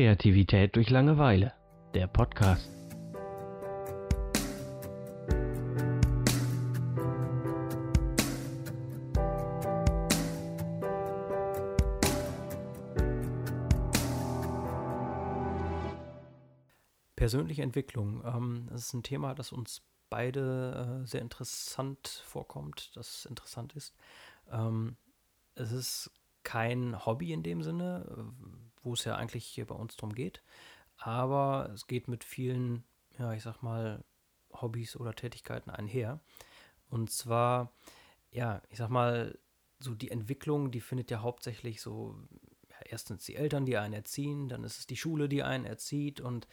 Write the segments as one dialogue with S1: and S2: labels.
S1: Kreativität durch Langeweile. Der Podcast.
S2: Persönliche Entwicklung. Ähm, das ist ein Thema, das uns beide äh, sehr interessant vorkommt, das interessant ist. Ähm, es ist kein Hobby in dem Sinne, wo es ja eigentlich hier bei uns drum geht, aber es geht mit vielen, ja, ich sag mal, Hobbys oder Tätigkeiten einher. Und zwar, ja, ich sag mal, so die Entwicklung, die findet ja hauptsächlich so, ja, erstens die Eltern, die einen erziehen, dann ist es die Schule, die einen erzieht und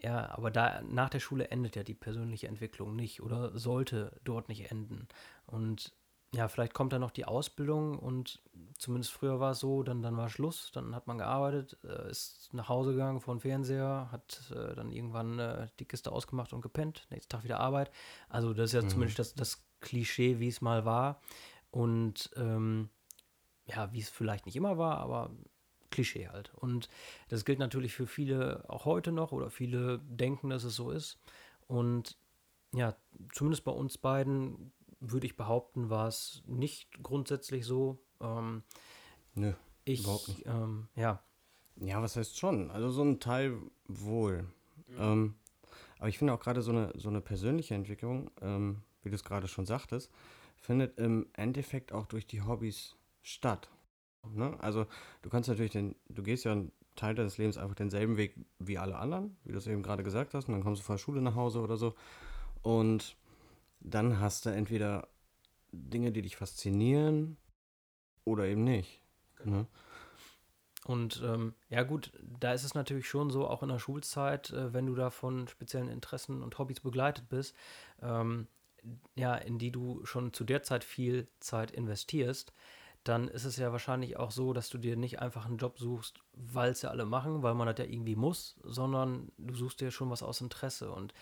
S2: ja, aber da nach der Schule endet ja die persönliche Entwicklung nicht oder sollte dort nicht enden. Und ja, vielleicht kommt dann noch die Ausbildung und zumindest früher war es so, dann, dann war Schluss, dann hat man gearbeitet, äh, ist nach Hause gegangen vor den Fernseher, hat äh, dann irgendwann äh, die Kiste ausgemacht und gepennt, nächsten Tag wieder Arbeit. Also das ist ja mhm. zumindest das, das Klischee, wie es mal war. Und ähm, ja, wie es vielleicht nicht immer war, aber Klischee halt. Und das gilt natürlich für viele auch heute noch oder viele denken, dass es so ist. Und ja, zumindest bei uns beiden würde ich behaupten, war es nicht grundsätzlich so. Ähm,
S3: Nö, ich, überhaupt nicht.
S2: Ähm, ja.
S3: Ja, was heißt schon? Also so ein Teil wohl. Mhm. Ähm, aber ich finde auch gerade so eine, so eine persönliche Entwicklung, ähm, wie du es gerade schon sagtest, findet im Endeffekt auch durch die Hobbys statt. Ne? Also du kannst natürlich den, du gehst ja einen Teil deines Lebens einfach denselben Weg wie alle anderen, wie du es eben gerade gesagt hast, und dann kommst du von der Schule nach Hause oder so. Und dann hast du entweder Dinge, die dich faszinieren oder eben nicht. Genau. Ne?
S2: Und ähm, ja gut, da ist es natürlich schon so, auch in der Schulzeit, äh, wenn du da von speziellen Interessen und Hobbys begleitet bist, ähm, ja, in die du schon zu der Zeit viel Zeit investierst, dann ist es ja wahrscheinlich auch so, dass du dir nicht einfach einen Job suchst, weil es ja alle machen, weil man das ja irgendwie muss, sondern du suchst dir schon was aus Interesse. Und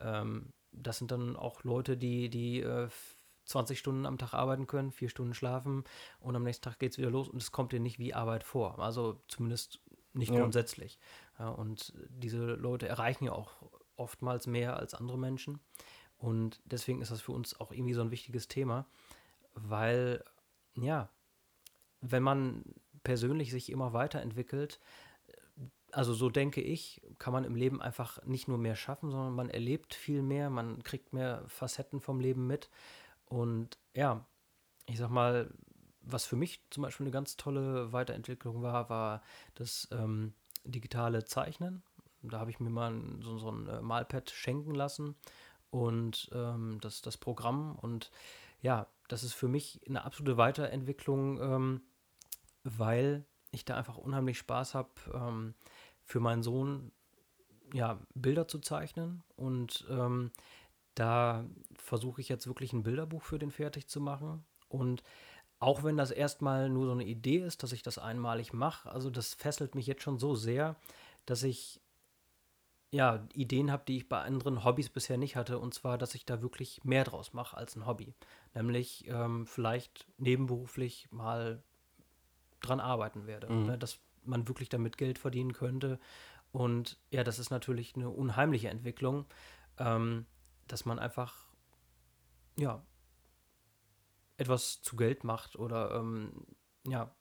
S2: ähm, das sind dann auch Leute, die, die äh, 20 Stunden am Tag arbeiten können, vier Stunden schlafen und am nächsten Tag geht es wieder los und es kommt dir nicht wie Arbeit vor. Also zumindest nicht ja. grundsätzlich. Ja, und diese Leute erreichen ja auch oftmals mehr als andere Menschen. Und deswegen ist das für uns auch irgendwie so ein wichtiges Thema, weil, ja, wenn man persönlich sich immer weiterentwickelt, also so denke ich, kann man im Leben einfach nicht nur mehr schaffen, sondern man erlebt viel mehr, man kriegt mehr Facetten vom Leben mit. Und ja, ich sag mal, was für mich zum Beispiel eine ganz tolle Weiterentwicklung war, war das ähm, digitale Zeichnen. Da habe ich mir mal so, so ein äh, Malpad schenken lassen und ähm, das, das Programm. Und ja, das ist für mich eine absolute Weiterentwicklung. Ähm, weil ich da einfach unheimlich Spaß habe, ähm, für meinen Sohn ja, Bilder zu zeichnen. Und ähm, da versuche ich jetzt wirklich ein Bilderbuch für den fertig zu machen. Und auch wenn das erstmal nur so eine Idee ist, dass ich das einmalig mache, also das fesselt mich jetzt schon so sehr, dass ich ja, Ideen habe, die ich bei anderen Hobbys bisher nicht hatte. Und zwar, dass ich da wirklich mehr draus mache als ein Hobby. Nämlich ähm, vielleicht nebenberuflich mal dran arbeiten werde. Mhm. Ne, dass man wirklich damit Geld verdienen könnte. Und ja, das ist natürlich eine unheimliche Entwicklung, ähm, dass man einfach, ja, etwas zu Geld macht oder, ähm, ja.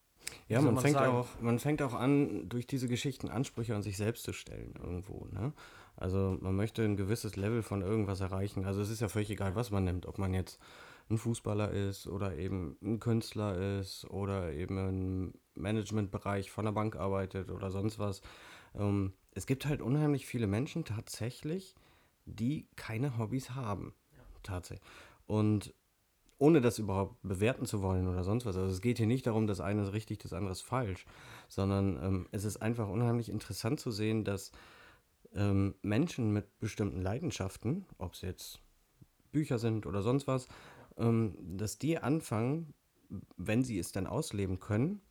S3: Ja, man fängt, auch, man fängt auch an, durch diese Geschichten Ansprüche an sich selbst zu stellen irgendwo. Ne? Also man möchte ein gewisses Level von irgendwas erreichen. Also es ist ja völlig egal, was man nimmt. Ob man jetzt ein Fußballer ist oder eben ein Künstler ist oder eben im Managementbereich von der Bank arbeitet oder sonst was. Ähm, es gibt halt unheimlich viele Menschen tatsächlich, die keine Hobbys haben. Ja. Tatsächlich. Und ohne das überhaupt bewerten zu wollen oder sonst was. Also es geht hier nicht darum, das eine ist richtig, das andere ist falsch, sondern ähm, es ist einfach unheimlich interessant zu sehen, dass ähm, Menschen mit bestimmten Leidenschaften, ob es jetzt Bücher sind oder sonst was, dass die anfangen, wenn sie es dann ausleben können,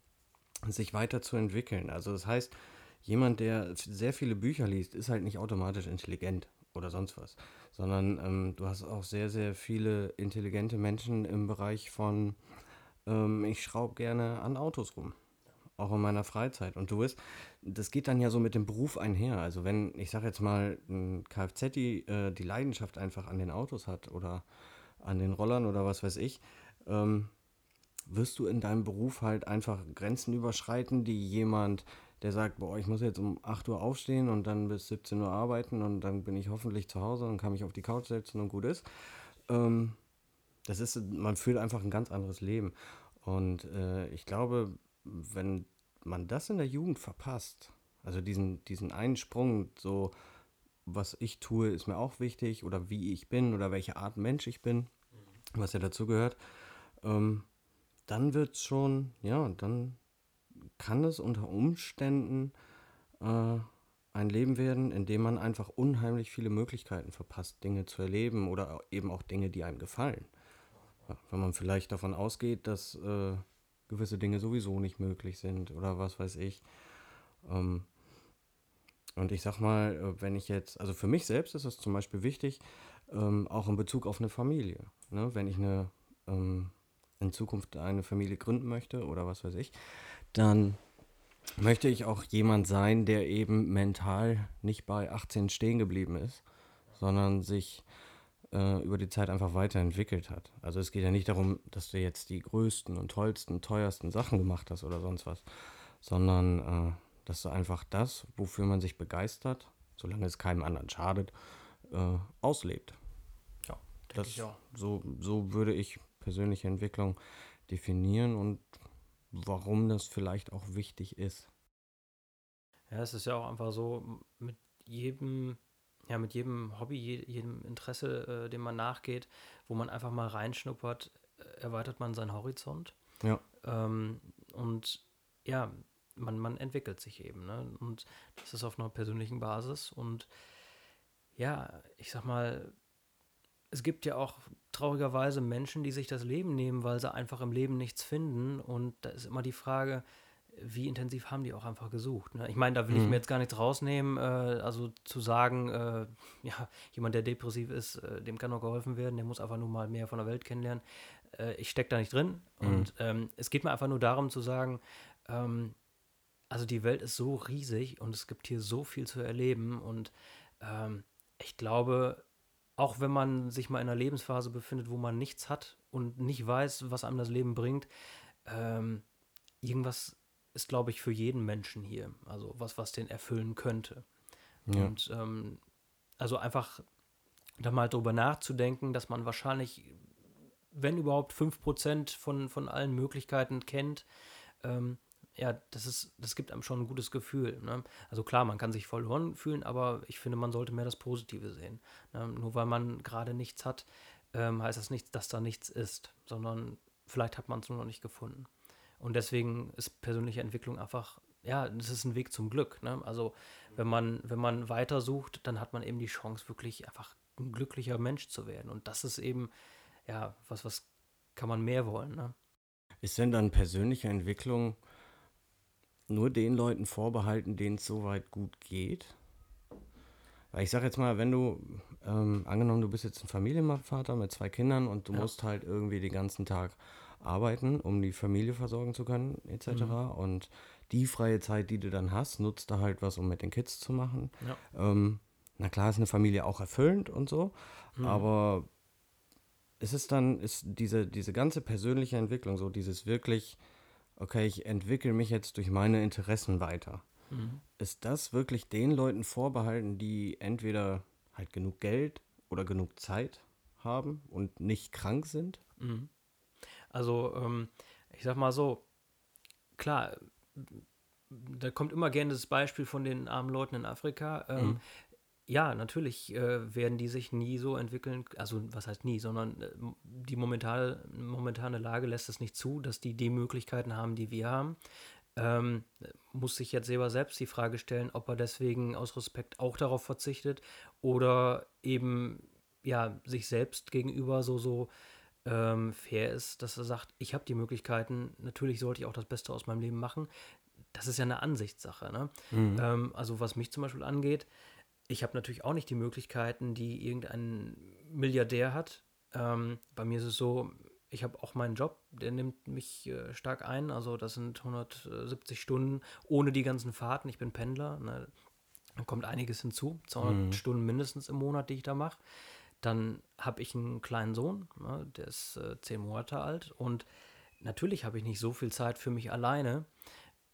S3: sich weiterzuentwickeln. Also das heißt, jemand, der sehr viele Bücher liest, ist halt nicht automatisch intelligent oder sonst was, sondern ähm, du hast auch sehr, sehr viele intelligente Menschen im Bereich von, ähm, ich schraube gerne an Autos rum auch in meiner Freizeit. Und du wirst, das geht dann ja so mit dem Beruf einher. Also wenn, ich sage jetzt mal, ein Kfz die, äh, die Leidenschaft einfach an den Autos hat oder an den Rollern oder was weiß ich, ähm, wirst du in deinem Beruf halt einfach Grenzen überschreiten, die jemand, der sagt, boah, ich muss jetzt um 8 Uhr aufstehen und dann bis 17 Uhr arbeiten und dann bin ich hoffentlich zu Hause und kann mich auf die Couch setzen und gut ist. Ähm, das ist, man führt einfach ein ganz anderes Leben. Und äh, ich glaube, wenn man das in der Jugend verpasst, also diesen, diesen einen Sprung, so was ich tue, ist mir auch wichtig oder wie ich bin oder welche Art Mensch ich bin, was ja dazu gehört, ähm, dann wird es schon, ja, dann kann es unter Umständen äh, ein Leben werden, in dem man einfach unheimlich viele Möglichkeiten verpasst, Dinge zu erleben oder eben auch Dinge, die einem gefallen. Ja, wenn man vielleicht davon ausgeht, dass äh, gewisse Dinge sowieso nicht möglich sind oder was weiß ich. Ähm, und ich sag mal, äh, wenn ich jetzt, also für mich selbst ist das zum Beispiel wichtig, ähm, auch in Bezug auf eine Familie. Ne? Wenn ich eine ähm, in Zukunft eine Familie gründen möchte oder was weiß ich, dann möchte ich auch jemand sein, der eben mental nicht bei 18 stehen geblieben ist, sondern sich äh, über die Zeit einfach weiterentwickelt hat. Also es geht ja nicht darum, dass du jetzt die größten und tollsten, teuersten Sachen gemacht hast oder sonst was, sondern äh, dass du einfach das, wofür man sich begeistert, solange es keinem anderen schadet, äh, auslebt.
S2: Ja,
S3: das, ich auch. So, so würde ich persönliche Entwicklung definieren und warum das vielleicht auch wichtig ist.
S2: Ja, es ist ja auch einfach so, mit jedem, ja, mit jedem Hobby, jedem Interesse, äh, dem man nachgeht, wo man einfach mal reinschnuppert, äh, erweitert man seinen Horizont.
S3: Ja.
S2: Ähm, und ja, man, man entwickelt sich eben. Ne? Und das ist auf einer persönlichen Basis. Und ja, ich sag mal, es gibt ja auch traurigerweise Menschen, die sich das Leben nehmen, weil sie einfach im Leben nichts finden. Und da ist immer die Frage, wie intensiv haben die auch einfach gesucht. Ne? Ich meine, da will mhm. ich mir jetzt gar nichts rausnehmen. Äh, also zu sagen, äh, ja, jemand, der depressiv ist, äh, dem kann auch geholfen werden, der muss einfach nur mal mehr von der Welt kennenlernen. Äh, ich stecke da nicht drin. Mhm. Und ähm, es geht mir einfach nur darum zu sagen, ähm, also die Welt ist so riesig und es gibt hier so viel zu erleben. Und ähm, ich glaube, auch wenn man sich mal in einer Lebensphase befindet, wo man nichts hat und nicht weiß, was einem das Leben bringt, ähm, irgendwas ist, glaube ich, für jeden Menschen hier. Also was, was den erfüllen könnte. Ja. Und ähm, also einfach da mal drüber nachzudenken, dass man wahrscheinlich, wenn überhaupt 5% von, von allen Möglichkeiten kennt, ähm, ja, das ist, das gibt einem schon ein gutes Gefühl. Ne? Also klar, man kann sich verloren fühlen, aber ich finde, man sollte mehr das Positive sehen. Ne? Nur weil man gerade nichts hat, ähm, heißt das nicht, dass da nichts ist, sondern vielleicht hat man es nur noch nicht gefunden. Und deswegen ist persönliche Entwicklung einfach, ja, das ist ein Weg zum Glück. Ne? Also wenn man, wenn man weiter dann hat man eben die Chance, wirklich einfach ein glücklicher Mensch zu werden. Und das ist eben, ja, was, was kann man mehr wollen. Ne?
S3: Ist denn dann persönliche Entwicklung nur den Leuten vorbehalten, denen es soweit gut geht. Weil ich sage jetzt mal, wenn du, ähm, angenommen, du bist jetzt ein Familienvater mit zwei Kindern und du ja. musst halt irgendwie den ganzen Tag arbeiten, um die Familie versorgen zu können, etc. Mhm. Und die freie Zeit, die du dann hast, nutzt da halt was, um mit den Kids zu machen. Ja. Ähm, na klar ist eine Familie auch erfüllend und so, mhm. aber es ist dann, ist diese, diese ganze persönliche Entwicklung, so dieses wirklich okay, ich entwickle mich jetzt durch meine Interessen weiter. Mhm. Ist das wirklich den Leuten vorbehalten, die entweder halt genug Geld oder genug Zeit haben und nicht krank sind?
S2: Mhm. Also, ähm, ich sag mal so, klar, da kommt immer gerne das Beispiel von den armen Leuten in Afrika. Ähm, mhm ja, natürlich äh, werden die sich nie so entwickeln, also was heißt nie, sondern äh, die momentane, momentane Lage lässt es nicht zu, dass die die Möglichkeiten haben, die wir haben. Ähm, muss sich jetzt selber selbst die Frage stellen, ob er deswegen aus Respekt auch darauf verzichtet oder eben ja sich selbst gegenüber so so ähm, fair ist, dass er sagt, ich habe die Möglichkeiten, natürlich sollte ich auch das Beste aus meinem Leben machen. Das ist ja eine Ansichtssache. Ne? Mhm. Ähm, also was mich zum Beispiel angeht, ich habe natürlich auch nicht die Möglichkeiten, die irgendein Milliardär hat. Ähm, bei mir ist es so, ich habe auch meinen Job, der nimmt mich äh, stark ein. Also das sind 170 Stunden ohne die ganzen Fahrten. Ich bin Pendler. Ne? Dann kommt einiges hinzu. 200 mhm. Stunden mindestens im Monat, die ich da mache. Dann habe ich einen kleinen Sohn, ne? der ist äh, zehn Monate alt. Und natürlich habe ich nicht so viel Zeit für mich alleine.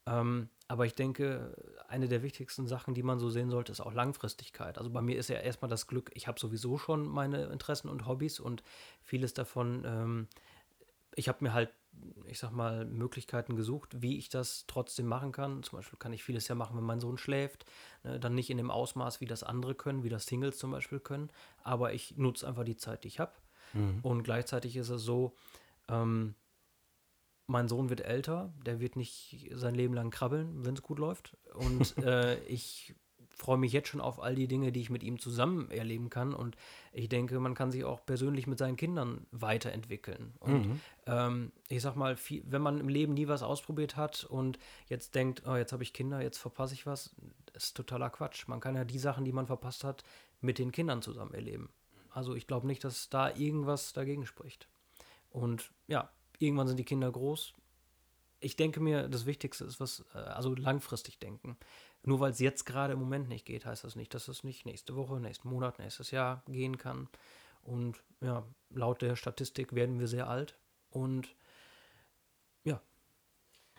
S2: Ähm, aber ich denke, eine der wichtigsten Sachen, die man so sehen sollte, ist auch Langfristigkeit. Also bei mir ist ja erstmal das Glück, ich habe sowieso schon meine Interessen und Hobbys und vieles davon ähm, ich habe mir halt, ich sag mal, Möglichkeiten gesucht, wie ich das trotzdem machen kann. Zum Beispiel kann ich vieles ja machen, wenn mein Sohn schläft. Ne, dann nicht in dem Ausmaß, wie das andere können, wie das Singles zum Beispiel können. Aber ich nutze einfach die Zeit, die ich habe. Mhm. Und gleichzeitig ist es so, ähm, mein Sohn wird älter, der wird nicht sein Leben lang krabbeln, wenn es gut läuft. Und äh, ich freue mich jetzt schon auf all die Dinge, die ich mit ihm zusammen erleben kann. Und ich denke, man kann sich auch persönlich mit seinen Kindern weiterentwickeln. Und mhm. ähm, ich sag mal, viel, wenn man im Leben nie was ausprobiert hat und jetzt denkt, oh, jetzt habe ich Kinder, jetzt verpasse ich was, ist totaler Quatsch. Man kann ja die Sachen, die man verpasst hat, mit den Kindern zusammen erleben. Also ich glaube nicht, dass da irgendwas dagegen spricht. Und ja, irgendwann sind die Kinder groß. Ich denke mir, das Wichtigste ist was, äh, also langfristig denken. Nur weil es jetzt gerade im Moment nicht geht, heißt das nicht, dass es nicht nächste Woche, nächsten Monat, nächstes Jahr gehen kann. Und ja, laut der Statistik werden wir sehr alt und ja,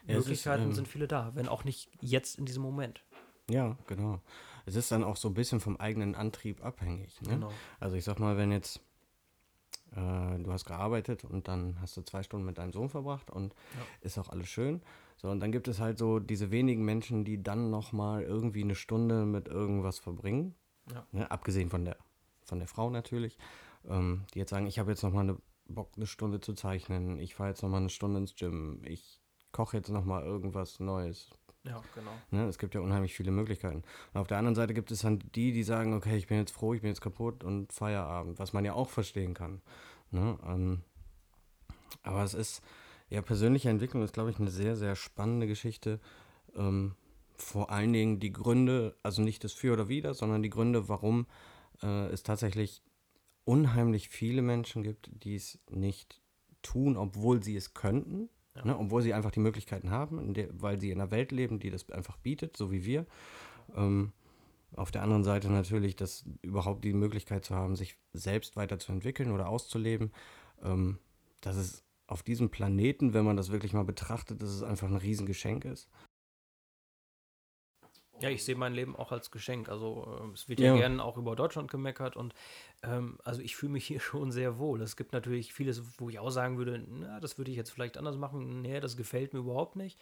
S2: ja Möglichkeiten ist, ähm, sind viele da, wenn auch nicht jetzt in diesem Moment.
S3: Ja, genau. Es ist dann auch so ein bisschen vom eigenen Antrieb abhängig. Ne? Genau. Also ich sag mal, wenn jetzt äh, du hast gearbeitet und dann hast du zwei Stunden mit deinem Sohn verbracht und ja. ist auch alles schön. So, und dann gibt es halt so diese wenigen Menschen, die dann nochmal irgendwie eine Stunde mit irgendwas verbringen. Ja. Ne, abgesehen von der, von der Frau natürlich. Ähm, die jetzt sagen, ich habe jetzt nochmal eine Bock, eine Stunde zu zeichnen. Ich fahre jetzt nochmal eine Stunde ins Gym. Ich koche jetzt nochmal irgendwas Neues.
S2: Ja, genau.
S3: Ne, es gibt ja unheimlich viele Möglichkeiten. Und auf der anderen Seite gibt es dann die, die sagen, okay, ich bin jetzt froh, ich bin jetzt kaputt und Feierabend, was man ja auch verstehen kann. Ne? Ähm, aber es ist, ja, persönliche Entwicklung ist, glaube ich, eine sehr, sehr spannende Geschichte. Ähm, vor allen Dingen die Gründe, also nicht das Für oder Wider, sondern die Gründe, warum äh, es tatsächlich unheimlich viele Menschen gibt, die es nicht tun, obwohl sie es könnten, ja. ne, obwohl sie einfach die Möglichkeiten haben, der, weil sie in einer Welt leben, die das einfach bietet, so wie wir. Ähm, auf der anderen Seite natürlich, dass überhaupt die Möglichkeit zu haben, sich selbst weiterzuentwickeln oder auszuleben, ähm, das ist auf diesem Planeten, wenn man das wirklich mal betrachtet, dass es einfach ein Riesengeschenk ist.
S2: Ja, ich sehe mein Leben auch als Geschenk. Also äh, es wird ja, ja gerne auch über Deutschland gemeckert und ähm, also ich fühle mich hier schon sehr wohl. Es gibt natürlich vieles, wo ich auch sagen würde, na, das würde ich jetzt vielleicht anders machen. Nee, das gefällt mir überhaupt nicht.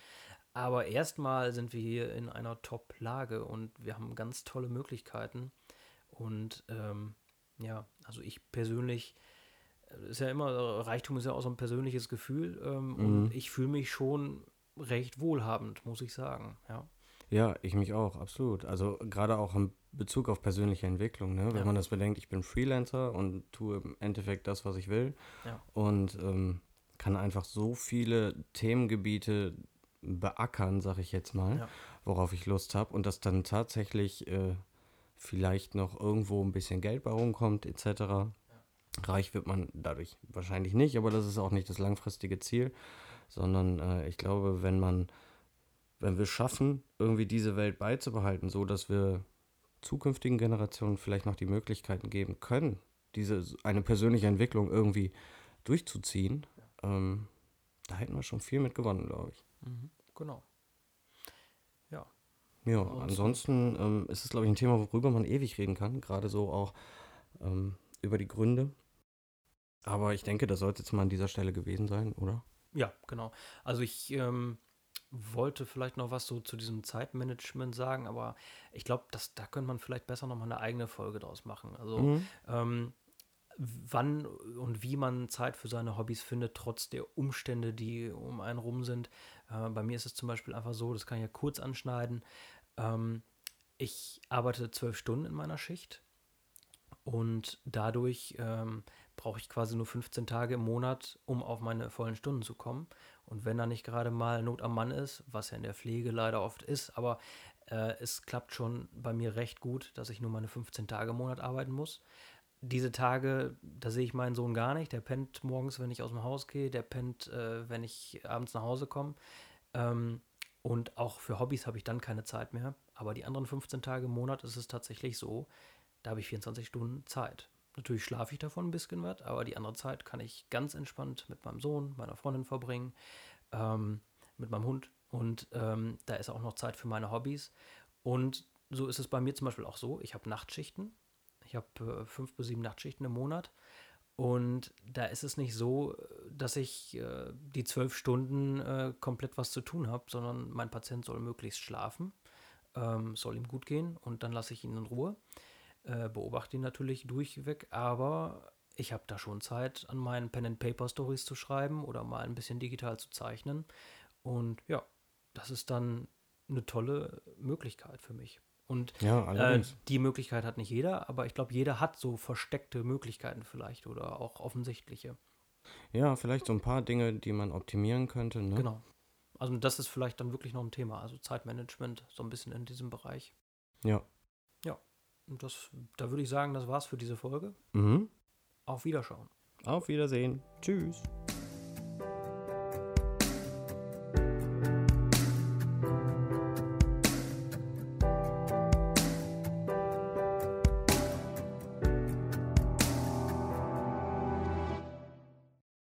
S2: Aber erstmal sind wir hier in einer Top-Lage und wir haben ganz tolle Möglichkeiten. Und ähm, ja, also ich persönlich ist ja immer, Reichtum ist ja auch so ein persönliches Gefühl ähm, mhm. und ich fühle mich schon recht wohlhabend, muss ich sagen, ja.
S3: Ja, ich mich auch, absolut. Also gerade auch in Bezug auf persönliche Entwicklung, ne? wenn ja. man das bedenkt, ich bin Freelancer und tue im Endeffekt das, was ich will ja. und ähm, kann einfach so viele Themengebiete beackern, sag ich jetzt mal, ja. worauf ich Lust habe und dass dann tatsächlich äh, vielleicht noch irgendwo ein bisschen Geld bei rumkommt, etc. Reich wird man dadurch wahrscheinlich nicht, aber das ist auch nicht das langfristige Ziel, sondern äh, ich glaube, wenn man, wenn wir schaffen, irgendwie diese Welt beizubehalten, so dass wir zukünftigen Generationen vielleicht noch die Möglichkeiten geben können, diese eine persönliche Entwicklung irgendwie durchzuziehen, ähm, da hätten wir schon viel mit gewonnen, glaube ich.
S2: Mhm, genau. Ja.
S3: Ja, ansonsten ähm, ist es, glaube ich, ein Thema, worüber man ewig reden kann, gerade so auch ähm, über die Gründe. Aber ich denke, das sollte jetzt mal an dieser Stelle gewesen sein, oder?
S2: Ja, genau. Also ich ähm, wollte vielleicht noch was so zu diesem Zeitmanagement sagen, aber ich glaube, da könnte man vielleicht besser noch mal eine eigene Folge draus machen. Also mhm. ähm, wann und wie man Zeit für seine Hobbys findet, trotz der Umstände, die um einen rum sind. Äh, bei mir ist es zum Beispiel einfach so, das kann ich ja kurz anschneiden. Ähm, ich arbeite zwölf Stunden in meiner Schicht und dadurch ähm, brauche ich quasi nur 15 Tage im Monat, um auf meine vollen Stunden zu kommen. Und wenn da nicht gerade mal Not am Mann ist, was ja in der Pflege leider oft ist, aber äh, es klappt schon bei mir recht gut, dass ich nur meine 15 Tage im Monat arbeiten muss. diese Tage, da sehe ich meinen Sohn gar nicht. Der pennt morgens, wenn ich aus dem Haus gehe, der pennt, äh, wenn ich abends nach Hause komme. Ähm, und auch für Hobbys habe ich dann keine Zeit mehr. Aber die anderen 15 Tage im Monat ist es tatsächlich so, da habe ich 24 Stunden Zeit. Natürlich schlafe ich davon ein bisschen was, aber die andere Zeit kann ich ganz entspannt mit meinem Sohn, meiner Freundin verbringen, ähm, mit meinem Hund. Und ähm, da ist auch noch Zeit für meine Hobbys. Und so ist es bei mir zum Beispiel auch so. Ich habe Nachtschichten. Ich habe äh, fünf bis sieben Nachtschichten im Monat. Und da ist es nicht so, dass ich äh, die zwölf Stunden äh, komplett was zu tun habe, sondern mein Patient soll möglichst schlafen, ähm, soll ihm gut gehen und dann lasse ich ihn in Ruhe. Äh, beobachte ihn natürlich durchweg, aber ich habe da schon Zeit, an meinen Pen-and-Paper-Stories zu schreiben oder mal ein bisschen digital zu zeichnen. Und ja, das ist dann eine tolle Möglichkeit für mich. Und
S3: ja,
S2: äh, die Möglichkeit hat nicht jeder, aber ich glaube, jeder hat so versteckte Möglichkeiten vielleicht oder auch offensichtliche.
S3: Ja, vielleicht so ein paar Dinge, die man optimieren könnte. Ne?
S2: Genau. Also das ist vielleicht dann wirklich noch ein Thema, also Zeitmanagement so ein bisschen in diesem Bereich.
S3: Ja.
S2: Das, da würde ich sagen, das war's für diese Folge.
S3: Mhm.
S2: Auf Wiederschauen.
S3: Auf Wiedersehen. Tschüss.